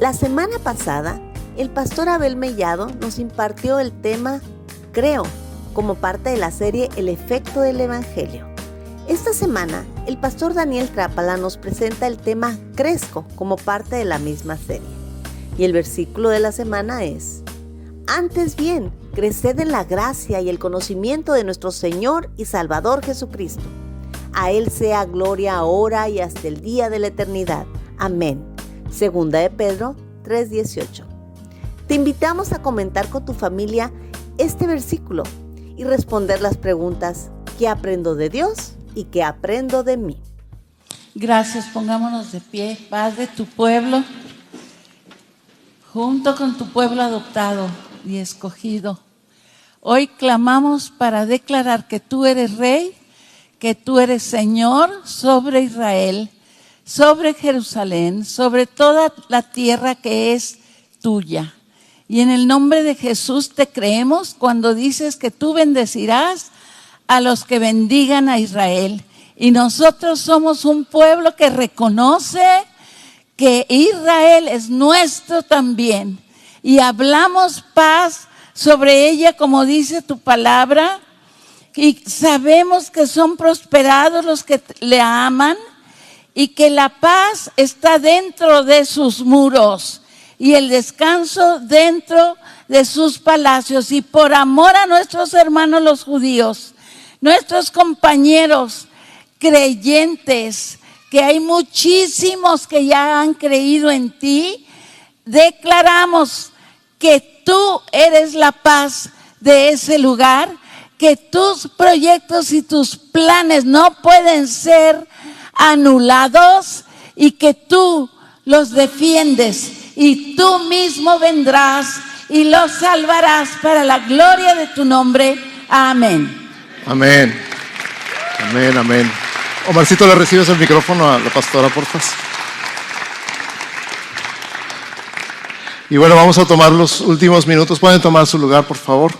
La semana pasada, el pastor Abel Mellado nos impartió el tema Creo, como parte de la serie El efecto del Evangelio. Esta semana, el pastor Daniel Trápala nos presenta el tema Crezco como parte de la misma serie. Y el versículo de la semana es, Antes bien, creced en la gracia y el conocimiento de nuestro Señor y Salvador Jesucristo. A Él sea gloria ahora y hasta el día de la eternidad. Amén. Segunda de Pedro 3:18. Te invitamos a comentar con tu familia este versículo y responder las preguntas ¿qué aprendo de Dios y qué aprendo de mí? Gracias, pongámonos de pie, Padre, tu pueblo, junto con tu pueblo adoptado y escogido. Hoy clamamos para declarar que tú eres rey, que tú eres Señor sobre Israel sobre Jerusalén, sobre toda la tierra que es tuya. Y en el nombre de Jesús te creemos cuando dices que tú bendecirás a los que bendigan a Israel. Y nosotros somos un pueblo que reconoce que Israel es nuestro también. Y hablamos paz sobre ella, como dice tu palabra. Y sabemos que son prosperados los que le aman y que la paz está dentro de sus muros y el descanso dentro de sus palacios. Y por amor a nuestros hermanos los judíos, nuestros compañeros creyentes, que hay muchísimos que ya han creído en ti, declaramos que tú eres la paz de ese lugar, que tus proyectos y tus planes no pueden ser anulados y que tú los defiendes y tú mismo vendrás y los salvarás para la gloria de tu nombre. Amén. Amén. Amén, amén. Omarcito, ¿le recibes el micrófono a la pastora, por favor? Y bueno, vamos a tomar los últimos minutos. Pueden tomar su lugar, por favor.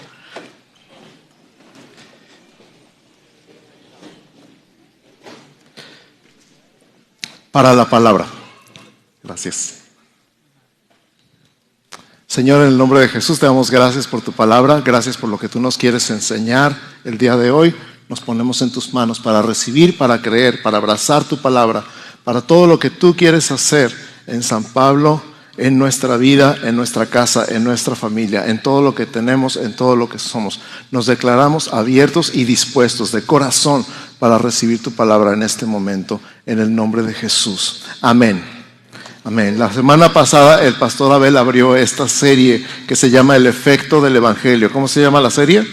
Para la palabra. Gracias. Señor, en el nombre de Jesús te damos gracias por tu palabra, gracias por lo que tú nos quieres enseñar el día de hoy. Nos ponemos en tus manos para recibir, para creer, para abrazar tu palabra, para todo lo que tú quieres hacer en San Pablo, en nuestra vida, en nuestra casa, en nuestra familia, en todo lo que tenemos, en todo lo que somos. Nos declaramos abiertos y dispuestos de corazón para recibir tu palabra en este momento, en el nombre de Jesús. Amén. Amén. La semana pasada el pastor Abel abrió esta serie que se llama El efecto del Evangelio. ¿Cómo se llama la serie?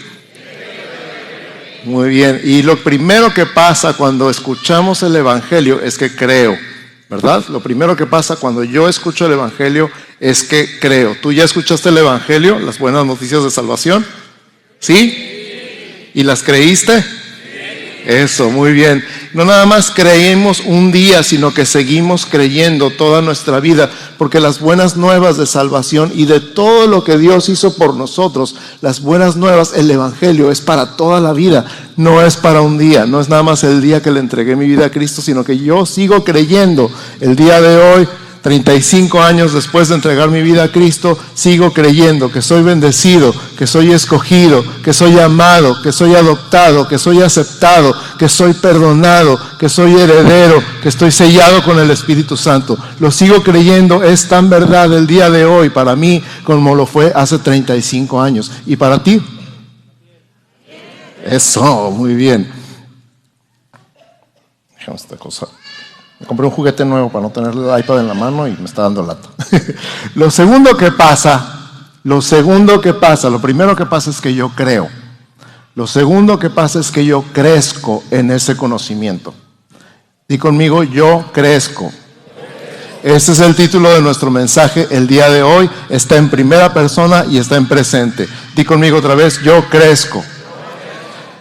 Muy bien. Y lo primero que pasa cuando escuchamos el Evangelio es que creo. ¿verdad? Lo primero que pasa cuando yo escucho el Evangelio es que creo. ¿Tú ya escuchaste el Evangelio, las buenas noticias de salvación? ¿Sí? ¿Y las creíste? Eso, muy bien. No nada más creemos un día, sino que seguimos creyendo toda nuestra vida, porque las buenas nuevas de salvación y de todo lo que Dios hizo por nosotros, las buenas nuevas, el Evangelio es para toda la vida, no es para un día, no es nada más el día que le entregué mi vida a Cristo, sino que yo sigo creyendo el día de hoy 35 años después de entregar mi vida a Cristo, sigo creyendo que soy bendecido, que soy escogido, que soy amado, que soy adoptado, que soy aceptado, que soy perdonado, que soy heredero, que estoy sellado con el Espíritu Santo. Lo sigo creyendo, es tan verdad el día de hoy para mí como lo fue hace 35 años. ¿Y para ti? Eso, muy bien. esta cosa. Compré un juguete nuevo para no tener el iPad en la mano y me está dando lata. lo segundo que pasa, lo segundo que pasa, lo primero que pasa es que yo creo. Lo segundo que pasa es que yo crezco en ese conocimiento. Y conmigo, yo crezco. Ese es el título de nuestro mensaje el día de hoy. Está en primera persona y está en presente. Di conmigo otra vez, yo crezco.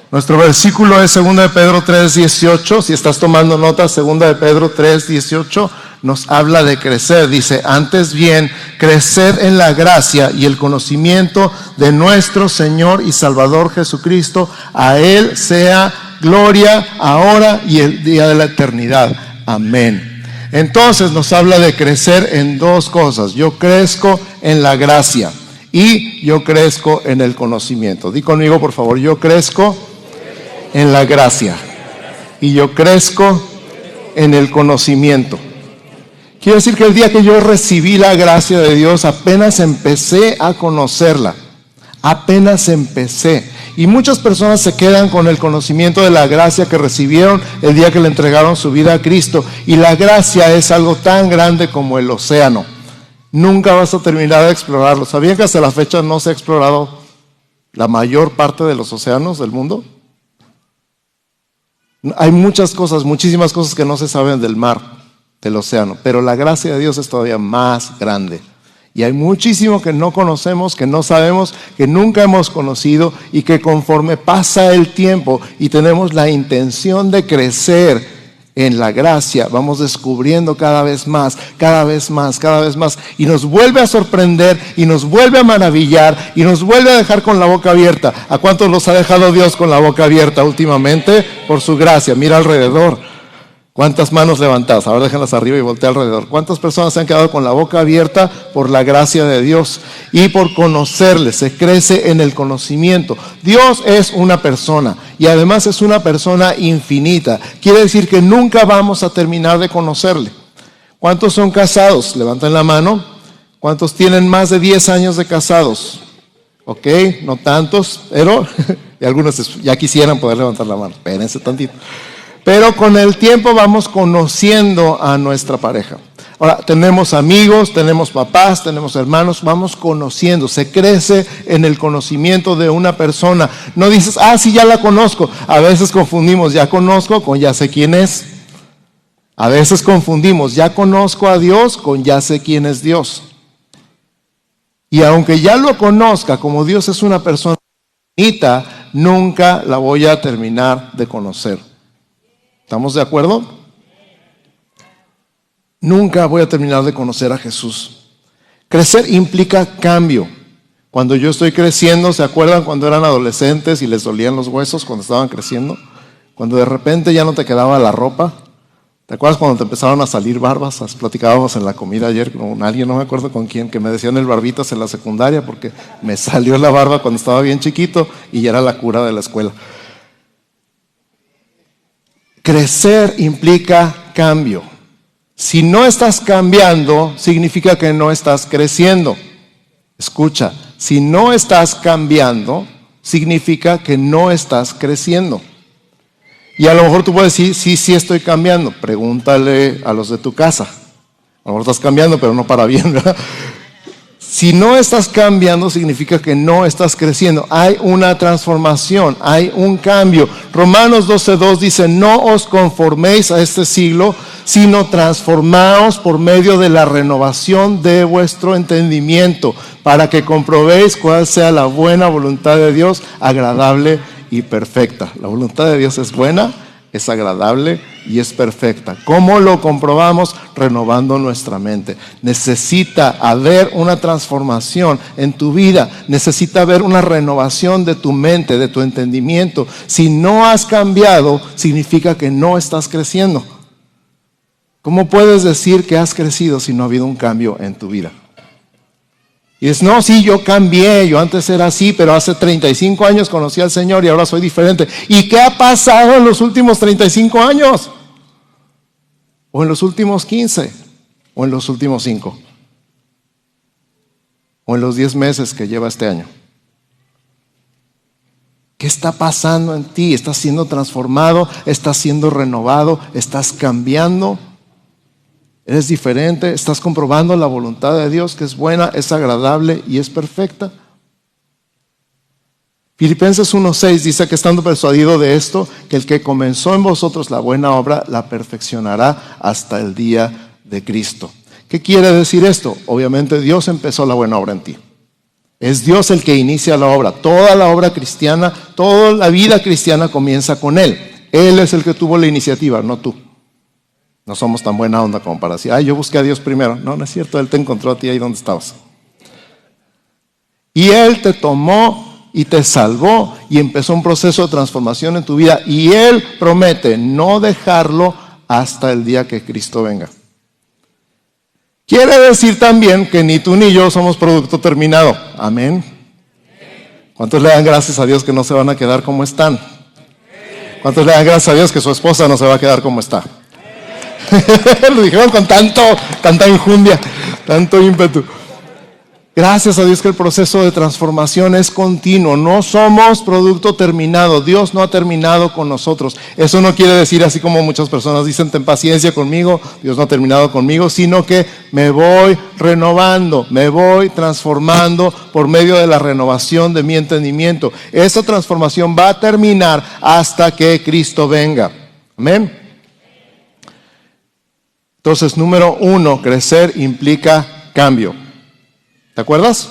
Nuestro versículo es 2 de Pedro 3:18. Si estás tomando nota, 2 de Pedro 3:18 nos habla de crecer. Dice, antes bien, crecer en la gracia y el conocimiento de nuestro Señor y Salvador Jesucristo. A Él sea gloria ahora y el día de la eternidad. Amén. Entonces nos habla de crecer en dos cosas. Yo crezco en la gracia y yo crezco en el conocimiento. Di conmigo, por favor, yo crezco en la gracia y yo crezco en el conocimiento. Quiero decir que el día que yo recibí la gracia de Dios, apenas empecé a conocerla. Apenas empecé. Y muchas personas se quedan con el conocimiento de la gracia que recibieron el día que le entregaron su vida a Cristo. Y la gracia es algo tan grande como el océano. Nunca vas a terminar de explorarlo. ¿Sabían que hasta la fecha no se ha explorado la mayor parte de los océanos del mundo? Hay muchas cosas, muchísimas cosas que no se saben del mar, del océano, pero la gracia de Dios es todavía más grande. Y hay muchísimo que no conocemos, que no sabemos, que nunca hemos conocido y que conforme pasa el tiempo y tenemos la intención de crecer en la gracia, vamos descubriendo cada vez más, cada vez más, cada vez más. Y nos vuelve a sorprender y nos vuelve a maravillar y nos vuelve a dejar con la boca abierta. ¿A cuántos los ha dejado Dios con la boca abierta últimamente? Por su gracia. Mira alrededor. ¿Cuántas manos levantadas? Ahora déjenlas arriba y voltea alrededor. ¿Cuántas personas se han quedado con la boca abierta por la gracia de Dios y por conocerle? Se crece en el conocimiento. Dios es una persona y además es una persona infinita. Quiere decir que nunca vamos a terminar de conocerle. ¿Cuántos son casados? Levanten la mano. ¿Cuántos tienen más de 10 años de casados? Ok, no tantos, pero y algunos ya quisieran poder levantar la mano. Espérense tantito. Pero con el tiempo vamos conociendo a nuestra pareja. Ahora, tenemos amigos, tenemos papás, tenemos hermanos, vamos conociendo, se crece en el conocimiento de una persona. No dices, ah, sí, ya la conozco. A veces confundimos, ya conozco con ya sé quién es. A veces confundimos, ya conozco a Dios con ya sé quién es Dios. Y aunque ya lo conozca, como Dios es una persona bonita, nunca la voy a terminar de conocer. ¿Estamos de acuerdo? Nunca voy a terminar de conocer a Jesús. Crecer implica cambio. Cuando yo estoy creciendo, ¿se acuerdan cuando eran adolescentes y les dolían los huesos cuando estaban creciendo? Cuando de repente ya no te quedaba la ropa. ¿Te acuerdas cuando te empezaron a salir barbas? Platicábamos en la comida ayer con alguien, no me acuerdo con quién, que me decían el barbitas en la secundaria porque me salió la barba cuando estaba bien chiquito y ya era la cura de la escuela. Crecer implica cambio. Si no estás cambiando, significa que no estás creciendo. Escucha, si no estás cambiando, significa que no estás creciendo. Y a lo mejor tú puedes decir, sí, sí estoy cambiando. Pregúntale a los de tu casa. A lo mejor estás cambiando, pero no para bien, ¿verdad? Si no estás cambiando, significa que no estás creciendo. Hay una transformación, hay un cambio. Romanos 12.2 dice, no os conforméis a este siglo, sino transformaos por medio de la renovación de vuestro entendimiento, para que comprobéis cuál sea la buena voluntad de Dios, agradable y perfecta. La voluntad de Dios es buena, es agradable y es perfecta. ¿Cómo lo comprobamos? Renovando nuestra mente. Necesita haber una transformación en tu vida. Necesita haber una renovación de tu mente, de tu entendimiento. Si no has cambiado, significa que no estás creciendo. ¿Cómo puedes decir que has crecido si no ha habido un cambio en tu vida? Y es, no, sí, yo cambié, yo antes era así, pero hace 35 años conocí al Señor y ahora soy diferente. ¿Y qué ha pasado en los últimos 35 años? ¿O en los últimos 15? ¿O en los últimos 5? ¿O en los 10 meses que lleva este año? ¿Qué está pasando en ti? ¿Estás siendo transformado? ¿Estás siendo renovado? ¿Estás cambiando? Eres diferente, estás comprobando la voluntad de Dios que es buena, es agradable y es perfecta. Filipenses 1.6 dice que estando persuadido de esto, que el que comenzó en vosotros la buena obra la perfeccionará hasta el día de Cristo. ¿Qué quiere decir esto? Obviamente Dios empezó la buena obra en ti. Es Dios el que inicia la obra. Toda la obra cristiana, toda la vida cristiana comienza con Él. Él es el que tuvo la iniciativa, no tú. No somos tan buena onda como para decir, ay, yo busqué a Dios primero. No, no es cierto, Él te encontró a ti ahí donde estabas. Y Él te tomó y te salvó y empezó un proceso de transformación en tu vida. Y Él promete no dejarlo hasta el día que Cristo venga. Quiere decir también que ni tú ni yo somos producto terminado. Amén. ¿Cuántos le dan gracias a Dios que no se van a quedar como están? ¿Cuántos le dan gracias a Dios que su esposa no se va a quedar como está? Lo dijeron con tanto, tanta injundia, tanto ímpetu. Gracias a Dios que el proceso de transformación es continuo. No somos producto terminado. Dios no ha terminado con nosotros. Eso no quiere decir, así como muchas personas dicen, ten paciencia conmigo, Dios no ha terminado conmigo, sino que me voy renovando, me voy transformando por medio de la renovación de mi entendimiento. Esa transformación va a terminar hasta que Cristo venga. Amén. Entonces, número uno, crecer implica cambio. ¿Te acuerdas?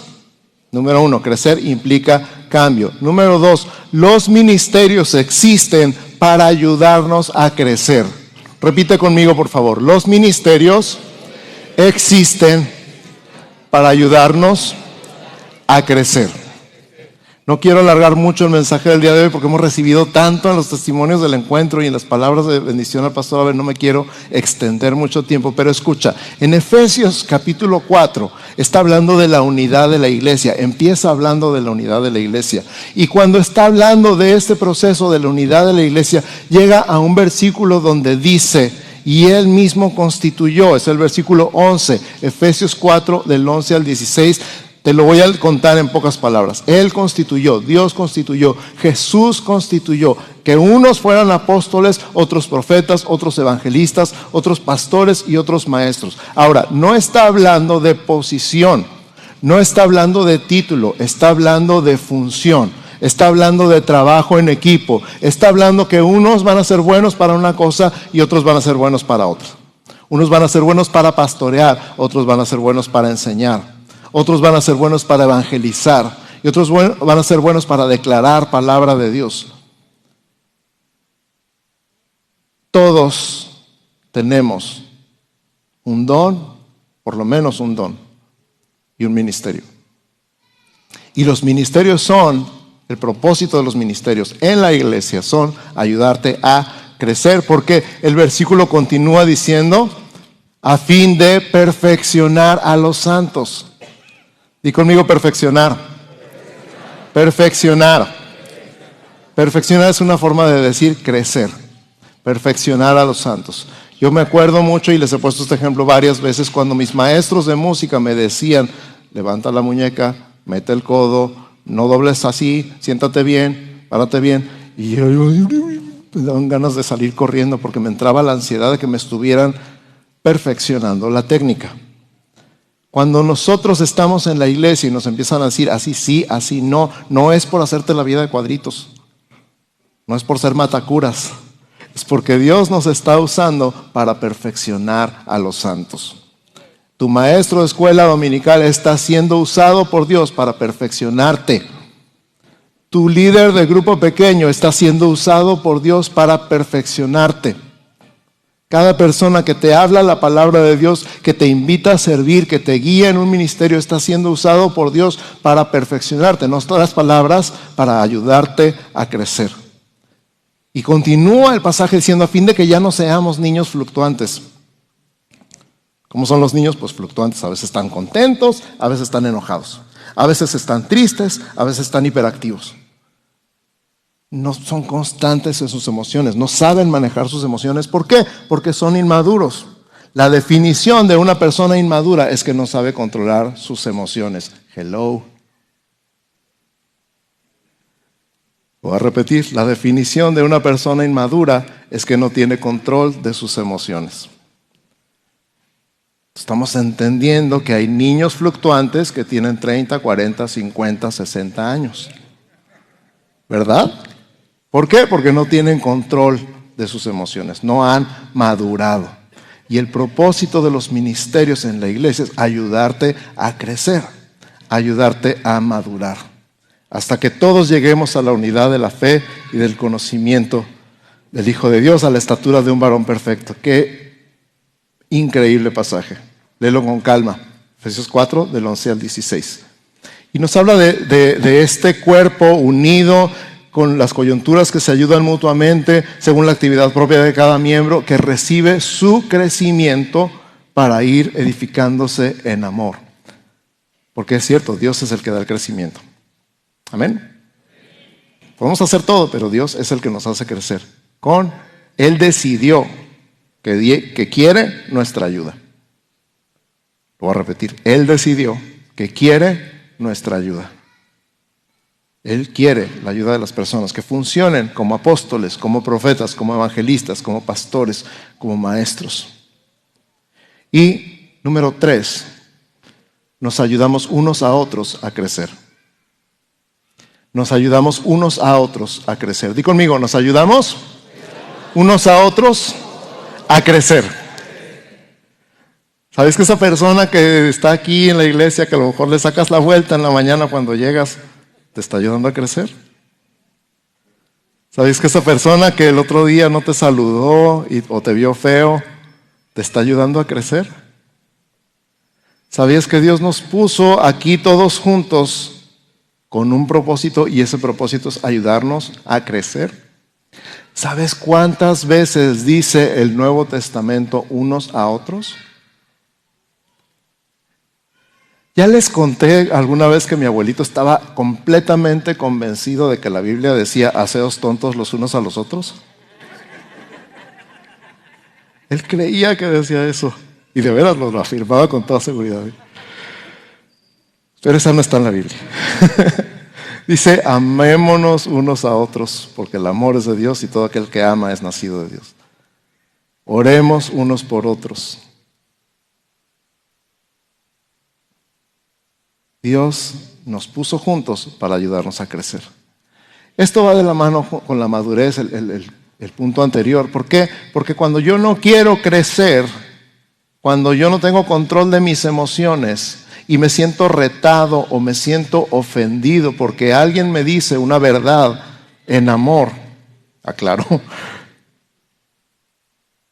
Número uno, crecer implica cambio. Número dos, los ministerios existen para ayudarnos a crecer. Repite conmigo, por favor. Los ministerios existen para ayudarnos a crecer. No quiero alargar mucho el mensaje del día de hoy porque hemos recibido tanto en los testimonios del encuentro y en las palabras de bendición al pastor. A ver, no me quiero extender mucho tiempo, pero escucha, en Efesios capítulo 4 está hablando de la unidad de la iglesia, empieza hablando de la unidad de la iglesia. Y cuando está hablando de este proceso de la unidad de la iglesia, llega a un versículo donde dice, y él mismo constituyó, es el versículo 11, Efesios 4 del 11 al 16, te lo voy a contar en pocas palabras. Él constituyó, Dios constituyó, Jesús constituyó que unos fueran apóstoles, otros profetas, otros evangelistas, otros pastores y otros maestros. Ahora, no está hablando de posición, no está hablando de título, está hablando de función. Está hablando de trabajo en equipo. Está hablando que unos van a ser buenos para una cosa y otros van a ser buenos para otra. Unos van a ser buenos para pastorear, otros van a ser buenos para enseñar otros van a ser buenos para evangelizar y otros van a ser buenos para declarar palabra de Dios. Todos tenemos un don, por lo menos un don, y un ministerio. Y los ministerios son, el propósito de los ministerios en la iglesia son ayudarte a crecer, porque el versículo continúa diciendo, a fin de perfeccionar a los santos. Y conmigo perfeccionar. Perfeccionar. Perfeccionar es una forma de decir crecer. Perfeccionar a los santos. Yo me acuerdo mucho y les he puesto este ejemplo varias veces cuando mis maestros de música me decían, levanta la muñeca, mete el codo, no dobles así, siéntate bien, párate bien. Y yo, me daban ganas de salir corriendo porque me entraba la ansiedad de que me estuvieran perfeccionando la técnica. Cuando nosotros estamos en la iglesia y nos empiezan a decir así sí, así no, no es por hacerte la vida de cuadritos, no es por ser matacuras, es porque Dios nos está usando para perfeccionar a los santos. Tu maestro de escuela dominical está siendo usado por Dios para perfeccionarte. Tu líder de grupo pequeño está siendo usado por Dios para perfeccionarte. Cada persona que te habla la palabra de Dios, que te invita a servir, que te guía en un ministerio, está siendo usado por Dios para perfeccionarte. No todas las palabras para ayudarte a crecer. Y continúa el pasaje diciendo a fin de que ya no seamos niños fluctuantes. ¿Cómo son los niños? Pues fluctuantes. A veces están contentos, a veces están enojados, a veces están tristes, a veces están hiperactivos no son constantes en sus emociones, no saben manejar sus emociones. ¿Por qué? Porque son inmaduros. La definición de una persona inmadura es que no sabe controlar sus emociones. Hello. Voy a repetir, la definición de una persona inmadura es que no tiene control de sus emociones. Estamos entendiendo que hay niños fluctuantes que tienen 30, 40, 50, 60 años. ¿Verdad? ¿Por qué? Porque no tienen control de sus emociones, no han madurado. Y el propósito de los ministerios en la iglesia es ayudarte a crecer, ayudarte a madurar, hasta que todos lleguemos a la unidad de la fe y del conocimiento del Hijo de Dios, a la estatura de un varón perfecto. Qué increíble pasaje. Léelo con calma. Efesios 4, del 11 al 16. Y nos habla de, de este cuerpo unido con las coyunturas que se ayudan mutuamente según la actividad propia de cada miembro, que recibe su crecimiento para ir edificándose en amor. Porque es cierto, Dios es el que da el crecimiento. Amén. Podemos hacer todo, pero Dios es el que nos hace crecer. Con Él decidió que, que quiere nuestra ayuda. Lo voy a repetir. Él decidió que quiere nuestra ayuda. Él quiere la ayuda de las personas que funcionen como apóstoles, como profetas, como evangelistas, como pastores, como maestros. Y número tres, nos ayudamos unos a otros a crecer nos ayudamos unos a otros a crecer. Di conmigo, nos ayudamos unos a otros a crecer. ¿Sabes que esa persona que está aquí en la iglesia, que a lo mejor le sacas la vuelta en la mañana cuando llegas, te está ayudando a crecer? ¿Sabes que esa persona que el otro día no te saludó o te vio feo, te está ayudando a crecer? ¿Sabías que Dios nos puso aquí todos juntos con un propósito y ese propósito es ayudarnos a crecer. ¿Sabes cuántas veces dice el Nuevo Testamento unos a otros? Ya les conté alguna vez que mi abuelito estaba completamente convencido de que la Biblia decía, haceos tontos los unos a los otros. Él creía que decía eso y de veras lo afirmaba con toda seguridad. Pero esa no está en la Biblia. Dice, amémonos unos a otros, porque el amor es de Dios y todo aquel que ama es nacido de Dios. Oremos unos por otros. Dios nos puso juntos para ayudarnos a crecer. Esto va de la mano con la madurez, el, punto anterior. ¿Por qué? Porque cuando yo no quiero crecer, cuando yo no tengo control de mis emociones, y me siento retado o me siento ofendido porque alguien me dice una verdad en amor, aclaro,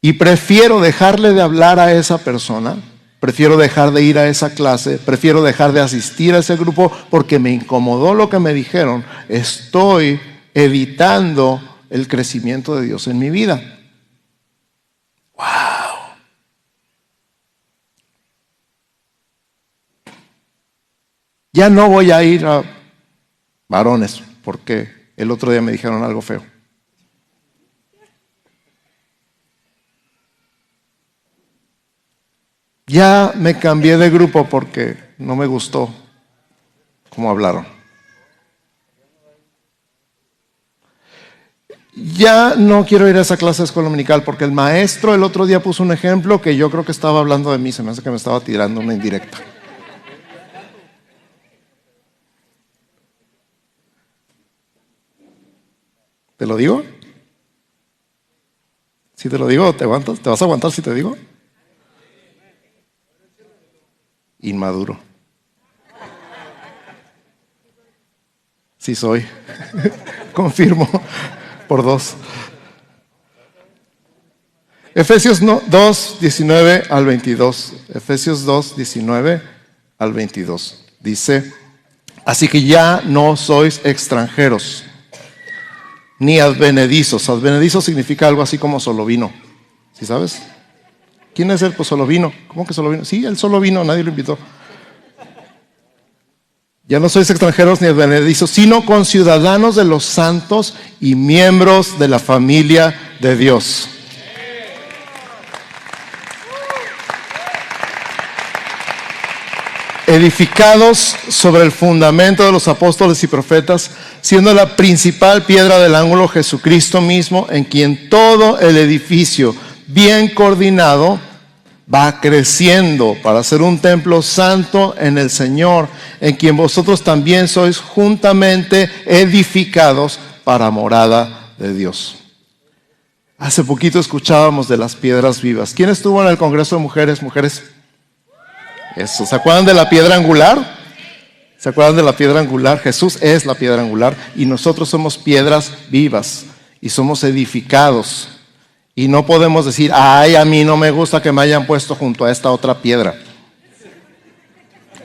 y prefiero dejarle de hablar a esa persona, prefiero dejar de ir a esa clase, prefiero dejar de asistir a ese grupo porque me incomodó lo que me dijeron, estoy evitando el crecimiento de Dios en mi vida. ¡Wow! Ya no voy a ir a varones porque el otro día me dijeron algo feo. Ya me cambié de grupo porque no me gustó cómo hablaron. Ya no quiero ir a esa clase de escuela dominical porque el maestro el otro día puso un ejemplo que yo creo que estaba hablando de mí, se me hace que me estaba tirando una indirecta. ¿Te lo digo? Si te lo digo, ¿te aguantas? ¿Te vas a aguantar si te digo? Inmaduro. Sí soy. Confirmo por dos. Efesios 2, 19 al 22. Efesios 2, 19 al 22. Dice, así que ya no sois extranjeros ni advenedizos. Advenedizos significa algo así como solo vino. ¿Sí sabes? ¿Quién es el pues solo vino? ¿Cómo que solo vino? Sí, él solo vino, nadie lo invitó. Ya no sois extranjeros ni advenedizos, sino conciudadanos de los santos y miembros de la familia de Dios edificados sobre el fundamento de los apóstoles y profetas, siendo la principal piedra del ángulo Jesucristo mismo, en quien todo el edificio bien coordinado va creciendo para ser un templo santo en el Señor, en quien vosotros también sois juntamente edificados para morada de Dios. Hace poquito escuchábamos de las piedras vivas. ¿Quién estuvo en el Congreso de Mujeres? Mujeres eso. ¿Se acuerdan de la piedra angular? ¿Se acuerdan de la piedra angular? Jesús es la piedra angular y nosotros somos piedras vivas y somos edificados. Y no podemos decir, ay, a mí no me gusta que me hayan puesto junto a esta otra piedra.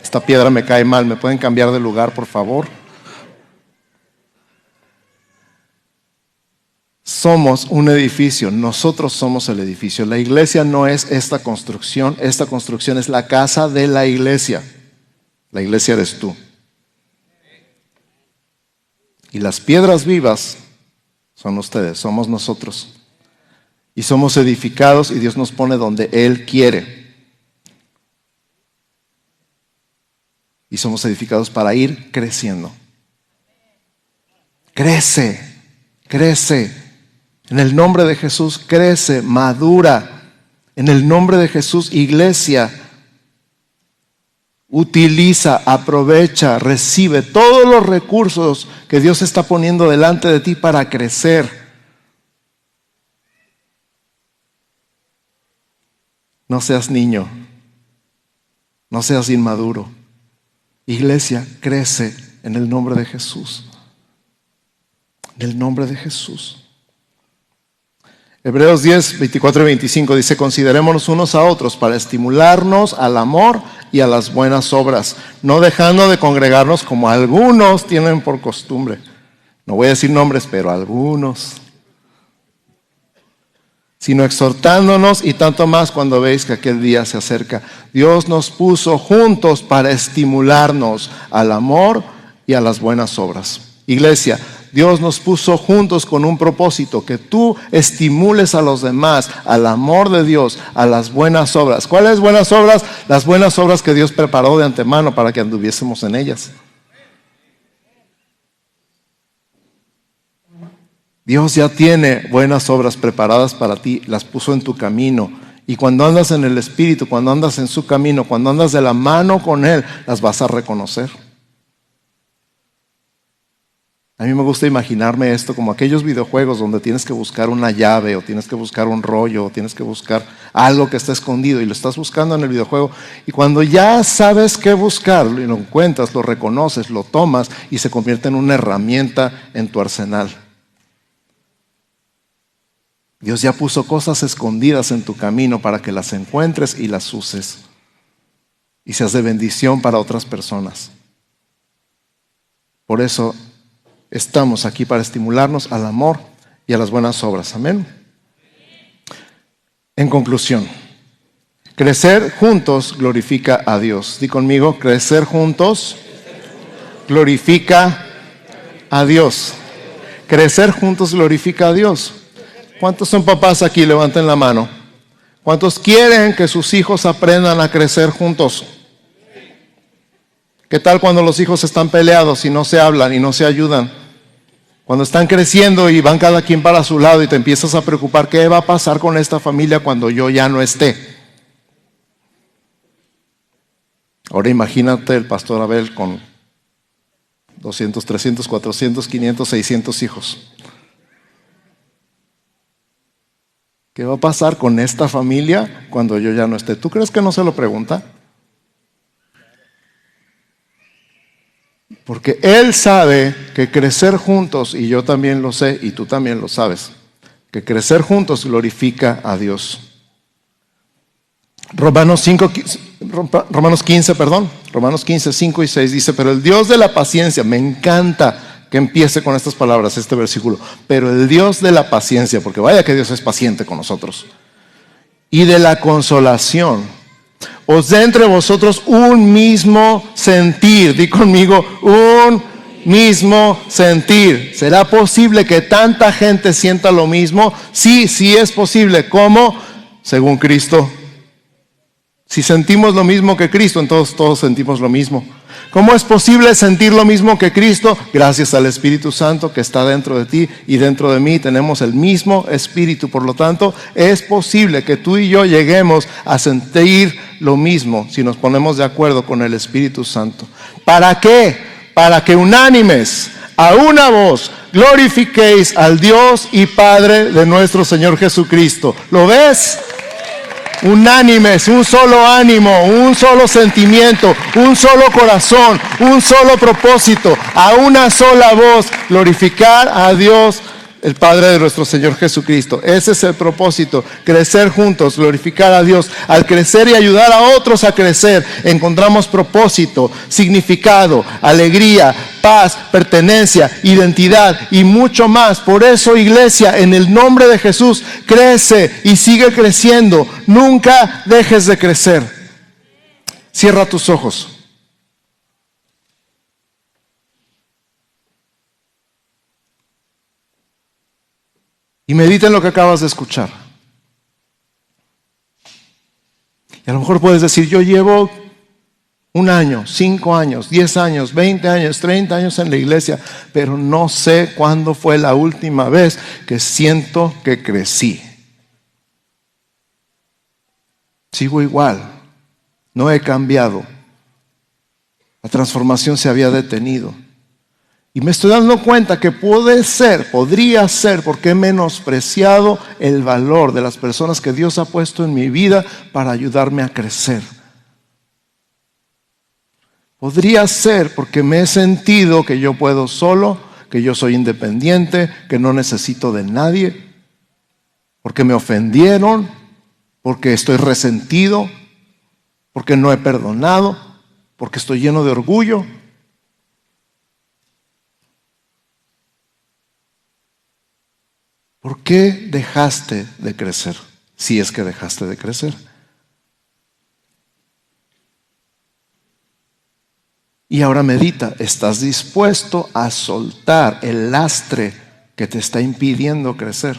Esta piedra me cae mal, ¿me pueden cambiar de lugar, por favor? somos un edificio, nosotros somos el edificio. La iglesia no es esta construcción, esta construcción es la casa de la iglesia. La iglesia eres tú. Y las piedras vivas son ustedes, somos nosotros. Y somos edificados y Dios nos pone donde Él quiere. Y somos edificados para ir creciendo. Crece, crece. En el nombre de Jesús, crece, madura. En el nombre de Jesús, iglesia, utiliza, aprovecha, recibe todos los recursos que Dios está poniendo delante de ti para crecer. No seas niño, no seas inmaduro. Iglesia, crece en el nombre de Jesús. En el nombre de Jesús. Hebreos 10, 24 y 25 dice, considerémonos unos a otros para estimularnos al amor y a las buenas obras, no dejando de congregarnos como algunos tienen por costumbre. No voy a decir nombres, pero algunos. Sino exhortándonos y tanto más cuando veis que aquel día se acerca. Dios nos puso juntos para estimularnos al amor y a las buenas obras. Iglesia, Dios nos puso juntos con un propósito, que tú estimules a los demás al amor de Dios, a las buenas obras. ¿Cuáles buenas obras? Las buenas obras que Dios preparó de antemano para que anduviésemos en ellas. Dios ya tiene buenas obras preparadas para ti, las puso en tu camino. Y cuando andas en el Espíritu, cuando andas en su camino, cuando andas de la mano con Él, las vas a reconocer. A mí me gusta imaginarme esto como aquellos videojuegos donde tienes que buscar una llave o tienes que buscar un rollo o tienes que buscar algo que está escondido y lo estás buscando en el videojuego y cuando ya sabes qué buscar y lo encuentras, lo reconoces, lo tomas y se convierte en una herramienta en tu arsenal. Dios ya puso cosas escondidas en tu camino para que las encuentres y las uses y seas de bendición para otras personas. Por eso estamos aquí para estimularnos al amor y a las buenas obras. Amén. En conclusión, crecer juntos glorifica a Dios. Di conmigo, crecer juntos glorifica a Dios. Crecer juntos glorifica a Dios. ¿Cuántos son papás aquí? Levanten la mano. ¿Cuántos quieren que sus hijos aprendan a crecer juntos? ¿Qué tal cuando los hijos están peleados y no se hablan y no se ayudan? Cuando están creciendo y van cada quien para su lado y te empiezas a preocupar, ¿qué va a pasar con esta familia cuando yo ya no esté? Ahora imagínate el pastor Abel con 200, 300, 400, 500, 600 hijos. ¿Qué va a pasar con esta familia cuando yo ya no esté? ¿Tú crees que no se lo pregunta? Porque Él sabe que crecer juntos, y yo también lo sé, y tú también lo sabes, que crecer juntos glorifica a Dios. Romanos, 5, Romanos 15, perdón, Romanos 15, 5 y 6 dice, pero el Dios de la paciencia, me encanta que empiece con estas palabras, este versículo, pero el Dios de la paciencia, porque vaya que Dios es paciente con nosotros, y de la consolación os dé entre vosotros un mismo sentir. Di conmigo, un mismo sentir. ¿Será posible que tanta gente sienta lo mismo? Sí, sí es posible. ¿Cómo? Según Cristo. Si sentimos lo mismo que Cristo, entonces todos sentimos lo mismo. ¿Cómo es posible sentir lo mismo que Cristo? Gracias al Espíritu Santo que está dentro de ti y dentro de mí tenemos el mismo Espíritu. Por lo tanto, es posible que tú y yo lleguemos a sentir lo mismo si nos ponemos de acuerdo con el Espíritu Santo. ¿Para qué? Para que unánimes a una voz glorifiquéis al Dios y Padre de nuestro Señor Jesucristo. ¿Lo ves? Unánimes, un solo ánimo, un solo sentimiento, un solo corazón, un solo propósito, a una sola voz, glorificar a Dios el Padre de nuestro Señor Jesucristo. Ese es el propósito, crecer juntos, glorificar a Dios. Al crecer y ayudar a otros a crecer, encontramos propósito, significado, alegría, paz, pertenencia, identidad y mucho más. Por eso, iglesia, en el nombre de Jesús, crece y sigue creciendo. Nunca dejes de crecer. Cierra tus ojos. Y medita en lo que acabas de escuchar. Y a lo mejor puedes decir, yo llevo un año, cinco años, diez años, veinte años, treinta años en la iglesia, pero no sé cuándo fue la última vez que siento que crecí. Sigo igual, no he cambiado. La transformación se había detenido. Y me estoy dando cuenta que puede ser, podría ser, porque he menospreciado el valor de las personas que Dios ha puesto en mi vida para ayudarme a crecer. Podría ser porque me he sentido que yo puedo solo, que yo soy independiente, que no necesito de nadie, porque me ofendieron, porque estoy resentido, porque no he perdonado, porque estoy lleno de orgullo. ¿Por qué dejaste de crecer? Si es que dejaste de crecer. Y ahora medita, ¿estás dispuesto a soltar el lastre que te está impidiendo crecer?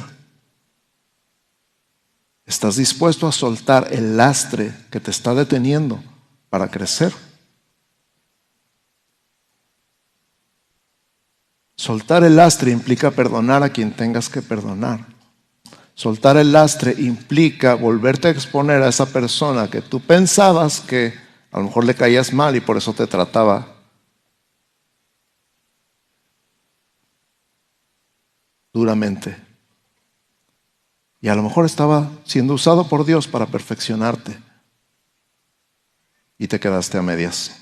¿Estás dispuesto a soltar el lastre que te está deteniendo para crecer? Soltar el lastre implica perdonar a quien tengas que perdonar. Soltar el lastre implica volverte a exponer a esa persona que tú pensabas que a lo mejor le caías mal y por eso te trataba duramente. Y a lo mejor estaba siendo usado por Dios para perfeccionarte. Y te quedaste a medias.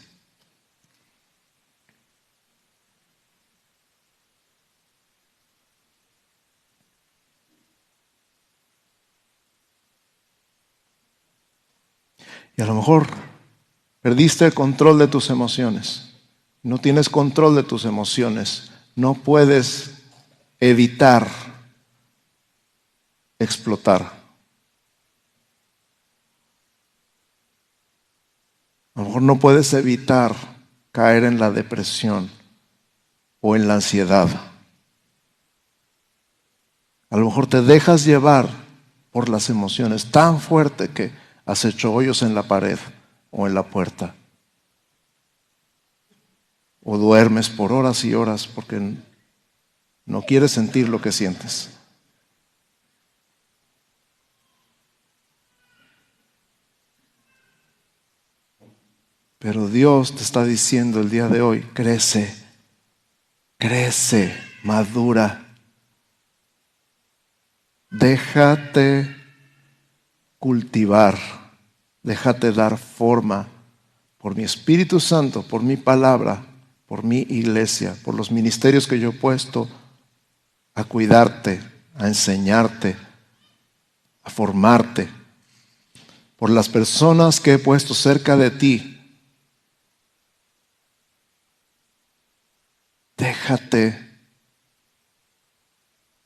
Y a lo mejor perdiste el control de tus emociones. No tienes control de tus emociones. No puedes evitar explotar. A lo mejor no puedes evitar caer en la depresión o en la ansiedad. A lo mejor te dejas llevar por las emociones tan fuerte que has hecho hoyos en la pared o en la puerta. O duermes por horas y horas porque no quieres sentir lo que sientes. Pero Dios te está diciendo el día de hoy, crece, crece, madura. Déjate cultivar. Déjate dar forma por mi Espíritu Santo, por mi palabra, por mi iglesia, por los ministerios que yo he puesto a cuidarte, a enseñarte, a formarte, por las personas que he puesto cerca de ti. Déjate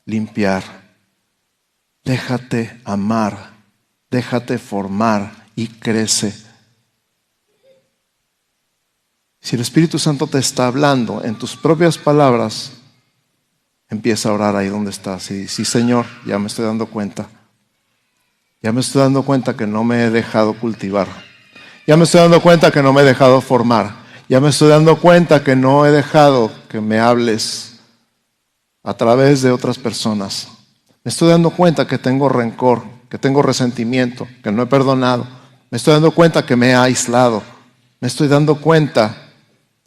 limpiar, déjate amar, déjate formar y crece. Si el Espíritu Santo te está hablando en tus propias palabras, empieza a orar ahí donde estás. Y sí, Señor, ya me estoy dando cuenta. Ya me estoy dando cuenta que no me he dejado cultivar. Ya me estoy dando cuenta que no me he dejado formar. Ya me estoy dando cuenta que no he dejado que me hables a través de otras personas. Me estoy dando cuenta que tengo rencor, que tengo resentimiento, que no he perdonado me estoy dando cuenta que me he aislado. Me estoy dando cuenta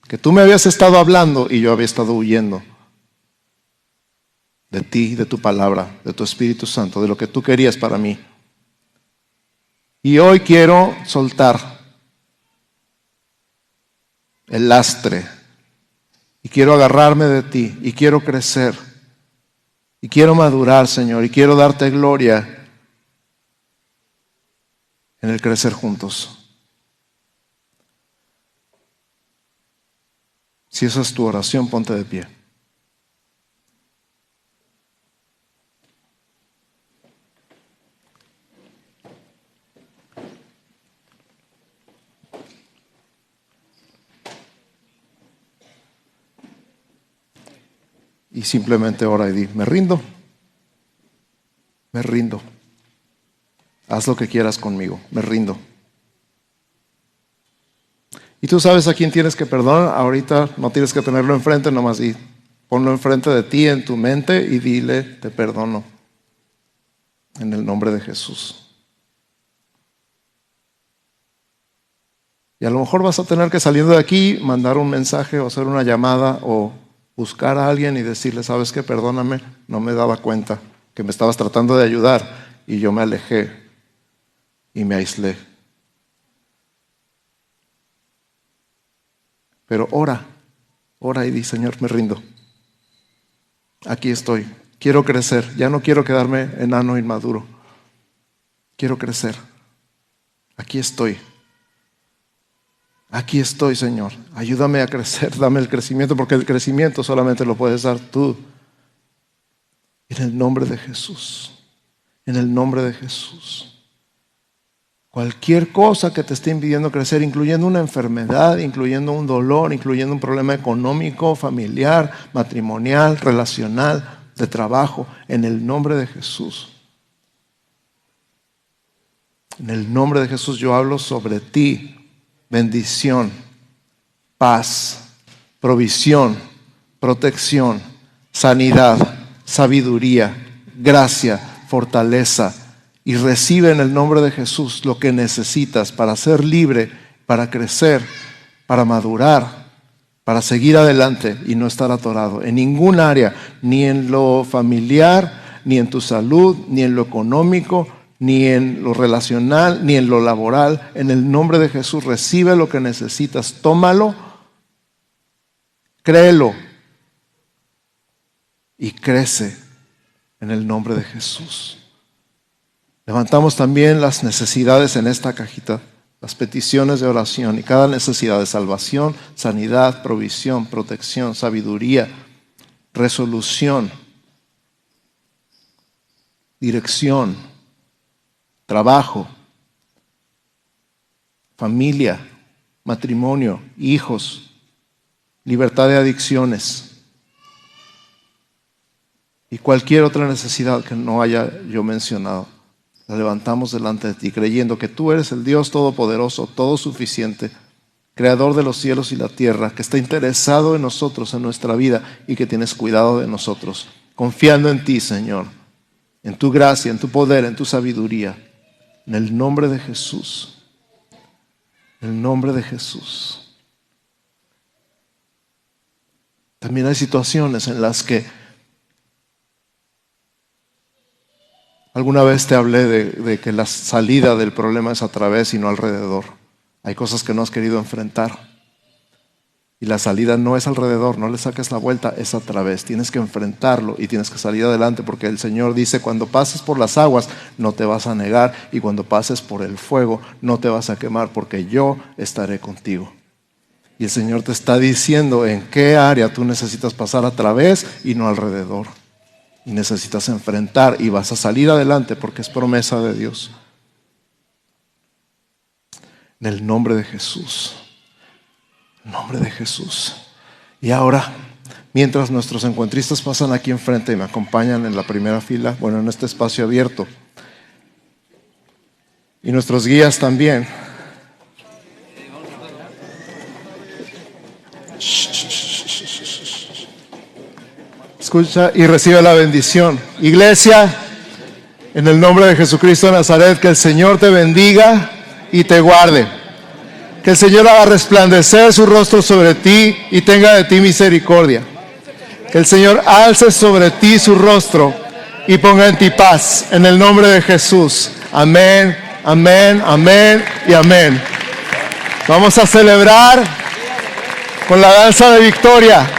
que tú me habías estado hablando y yo había estado huyendo de ti, de tu palabra, de tu Espíritu Santo, de lo que tú querías para mí. Y hoy quiero soltar el lastre y quiero agarrarme de ti y quiero crecer y quiero madurar, Señor, y quiero darte gloria en el crecer juntos. Si esa es tu oración, ponte de pie. Y simplemente ora y di, me rindo, me rindo. Haz lo que quieras conmigo, me rindo. Y tú sabes a quién tienes que perdonar. Ahorita no tienes que tenerlo enfrente, nomás di, ponlo enfrente de ti en tu mente y dile, te perdono. En el nombre de Jesús. Y a lo mejor vas a tener que salir de aquí, mandar un mensaje o hacer una llamada o buscar a alguien y decirle, sabes qué, perdóname, no me daba cuenta que me estabas tratando de ayudar y yo me alejé y me aislé. Pero ora, ora y di, Señor, me rindo. Aquí estoy. Quiero crecer. Ya no quiero quedarme enano inmaduro. Quiero crecer. Aquí estoy. Aquí estoy, Señor. Ayúdame a crecer. Dame el crecimiento, porque el crecimiento solamente lo puedes dar tú. En el nombre de Jesús. En el nombre de Jesús. Cualquier cosa que te esté impidiendo crecer, incluyendo una enfermedad, incluyendo un dolor, incluyendo un problema económico, familiar, matrimonial, relacional, de trabajo, en el nombre de Jesús. En el nombre de Jesús yo hablo sobre ti, bendición, paz, provisión, protección, sanidad, sabiduría, gracia, fortaleza y recibe en el nombre de Jesús lo que necesitas para ser libre, para crecer, para madurar, para seguir adelante y no estar atorado en ningún área, ni en lo familiar, ni en tu salud, ni en lo económico, ni en lo relacional, ni en lo laboral. En el nombre de Jesús recibe lo que necesitas, tómalo, créelo y crece en el nombre de Jesús. Levantamos también las necesidades en esta cajita, las peticiones de oración y cada necesidad de salvación, sanidad, provisión, protección, sabiduría, resolución, dirección, trabajo, familia, matrimonio, hijos, libertad de adicciones y cualquier otra necesidad que no haya yo mencionado la levantamos delante de ti, creyendo que tú eres el Dios todopoderoso, todo suficiente, creador de los cielos y la tierra, que está interesado en nosotros, en nuestra vida y que tienes cuidado de nosotros, confiando en ti, Señor, en tu gracia, en tu poder, en tu sabiduría, en el nombre de Jesús, en el nombre de Jesús. También hay situaciones en las que Alguna vez te hablé de, que la salida del problema es a través y no alrededor. Hay cosas que no has querido enfrentar. Y la salida no es alrededor, no le saques la vuelta, es a través. Tienes que enfrentarlo y tienes que salir adelante porque el Señor dice, cuando pases por las aguas no te vas a negar y cuando pases por el fuego no te vas a quemar porque yo estaré contigo. Y el Señor te está diciendo en qué área tú necesitas pasar a través y no alrededor y necesitas enfrentar y vas a salir adelante porque es promesa de Dios. En el nombre de Jesús. En nombre de Jesús. Y ahora, mientras nuestros encuentristas pasan aquí enfrente y me acompañan en la primera fila, bueno, en este espacio abierto, y nuestros guías también. Escucha y recibe la bendición. Iglesia, en el nombre de Jesucristo de Nazaret, que el Señor te bendiga y te guarde. Que el Señor haga resplandecer su rostro sobre ti y tenga de ti misericordia. Que el Señor alce sobre ti su rostro y ponga en ti paz. En el nombre de Jesús. Amén, amén, amén y amén. Vamos a celebrar con la danza de victoria.